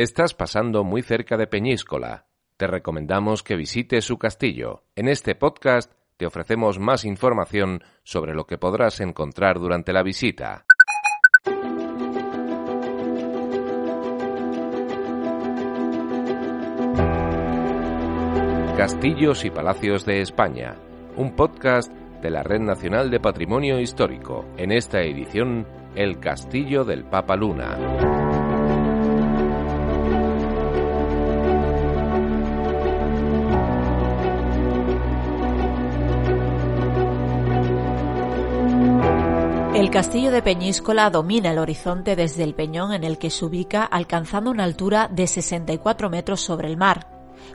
Estás pasando muy cerca de Peñíscola. Te recomendamos que visites su castillo. En este podcast te ofrecemos más información sobre lo que podrás encontrar durante la visita. Castillos y Palacios de España, un podcast de la Red Nacional de Patrimonio Histórico. En esta edición, El Castillo del Papa Luna. El castillo de Peñíscola domina el horizonte desde el peñón en el que se ubica alcanzando una altura de 64 metros sobre el mar.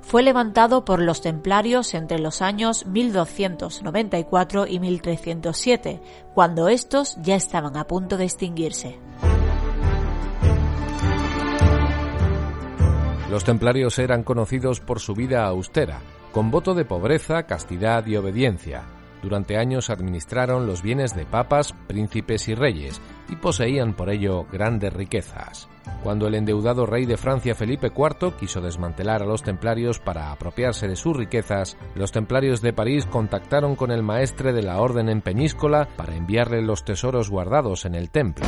Fue levantado por los templarios entre los años 1294 y 1307, cuando estos ya estaban a punto de extinguirse. Los templarios eran conocidos por su vida austera, con voto de pobreza, castidad y obediencia durante años administraron los bienes de papas, príncipes y reyes, y poseían por ello grandes riquezas. Cuando el endeudado rey de Francia Felipe IV quiso desmantelar a los templarios para apropiarse de sus riquezas, los templarios de París contactaron con el maestre de la orden en Peñíscola para enviarle los tesoros guardados en el templo.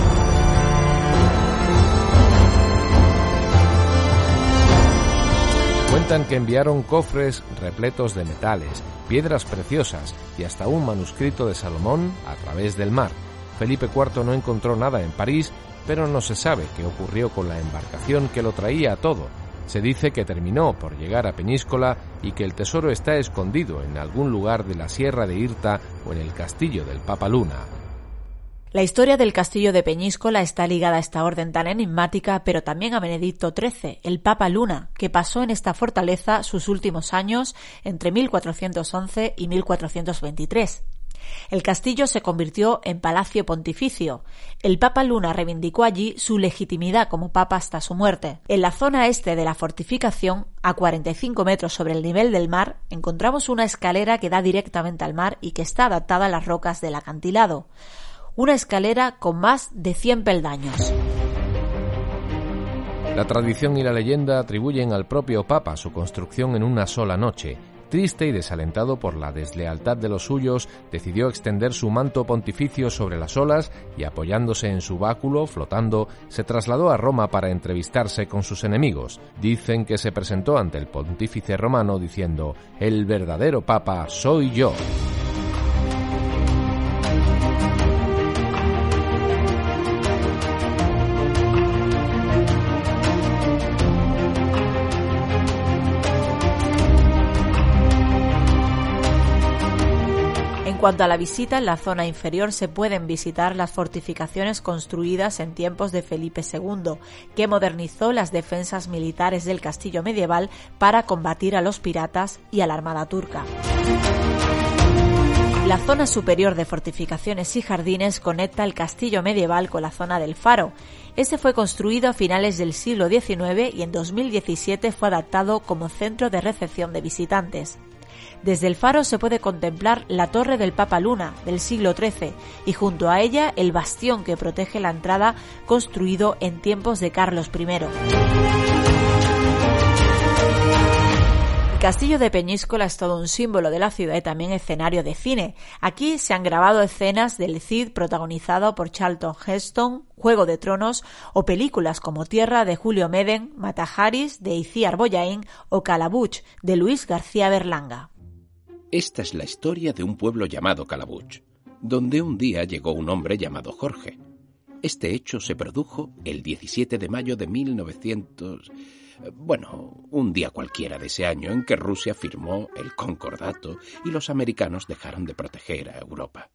Cuentan que enviaron cofres repletos de metales, piedras preciosas y hasta un manuscrito de Salomón a través del mar. Felipe IV no encontró nada en París, pero no se sabe qué ocurrió con la embarcación que lo traía todo. Se dice que terminó por llegar a Peñíscola y que el tesoro está escondido en algún lugar de la Sierra de Irta o en el castillo del Papa Luna. La historia del castillo de Peñíscola está ligada a esta orden tan enigmática, pero también a Benedicto XIII, el Papa Luna, que pasó en esta fortaleza sus últimos años entre 1411 y 1423. El castillo se convirtió en palacio pontificio. El Papa Luna reivindicó allí su legitimidad como papa hasta su muerte. En la zona este de la fortificación, a 45 metros sobre el nivel del mar, encontramos una escalera que da directamente al mar y que está adaptada a las rocas del acantilado una escalera con más de 100 peldaños. La tradición y la leyenda atribuyen al propio Papa su construcción en una sola noche. Triste y desalentado por la deslealtad de los suyos, decidió extender su manto pontificio sobre las olas y apoyándose en su báculo, flotando, se trasladó a Roma para entrevistarse con sus enemigos. Dicen que se presentó ante el pontífice romano diciendo, El verdadero Papa soy yo. En cuanto a la visita, en la zona inferior se pueden visitar las fortificaciones construidas en tiempos de Felipe II, que modernizó las defensas militares del castillo medieval para combatir a los piratas y a la armada turca. La zona superior de fortificaciones y jardines conecta el castillo medieval con la zona del faro. Este fue construido a finales del siglo XIX y en 2017 fue adaptado como centro de recepción de visitantes. Desde el faro se puede contemplar la torre del Papa Luna del siglo XIII y junto a ella el bastión que protege la entrada construido en tiempos de Carlos I. El castillo de Peñíscola es todo un símbolo de la ciudad y también escenario de cine. Aquí se han grabado escenas del Cid protagonizado por Charlton Heston, Juego de Tronos o películas como Tierra de Julio Meden, Matajaris de Iciar Boyain o Calabuch de Luis García Berlanga. Esta es la historia de un pueblo llamado Calabuch, donde un día llegó un hombre llamado Jorge. Este hecho se produjo el 17 de mayo de 1900... Bueno, un día cualquiera de ese año en que Rusia firmó el Concordato y los americanos dejaron de proteger a Europa.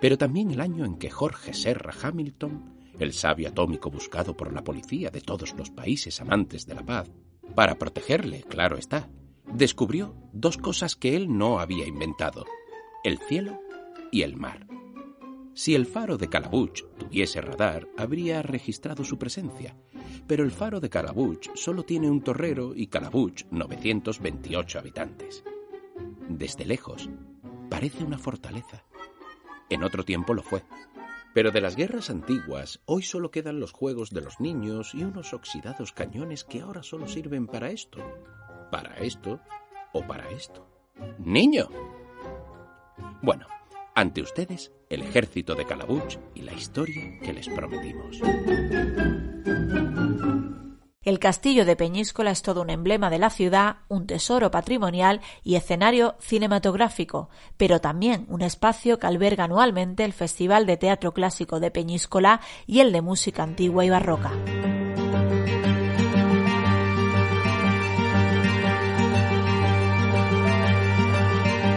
Pero también el año en que Jorge Serra Hamilton el sabio atómico buscado por la policía de todos los países amantes de la paz, para protegerle, claro está, descubrió dos cosas que él no había inventado, el cielo y el mar. Si el faro de Calabuch tuviese radar, habría registrado su presencia, pero el faro de Calabuch solo tiene un torrero y Calabuch 928 habitantes. Desde lejos, parece una fortaleza. En otro tiempo lo fue. Pero de las guerras antiguas, hoy solo quedan los juegos de los niños y unos oxidados cañones que ahora solo sirven para esto, para esto o para esto. ¡Niño! Bueno, ante ustedes, el ejército de Calabuch y la historia que les prometimos. El castillo de Peñíscola es todo un emblema de la ciudad, un tesoro patrimonial y escenario cinematográfico, pero también un espacio que alberga anualmente el Festival de Teatro Clásico de Peñíscola y el de Música Antigua y Barroca.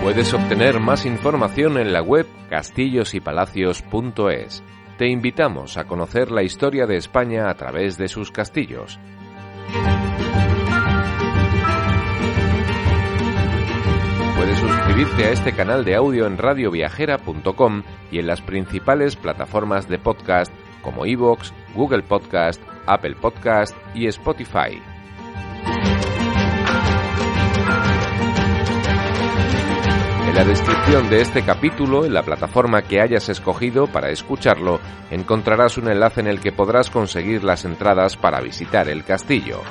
Puedes obtener más información en la web castillosypalacios.es. Te invitamos a conocer la historia de España a través de sus castillos. Puedes suscribirte a este canal de audio en radioviajera.com y en las principales plataformas de podcast como iVoox, Google Podcast, Apple Podcast y Spotify. La descripción de este capítulo, en la plataforma que hayas escogido para escucharlo, encontrarás un enlace en el que podrás conseguir las entradas para visitar el castillo.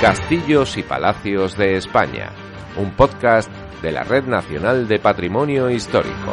Castillos y Palacios de España, un podcast de la Red Nacional de Patrimonio Histórico.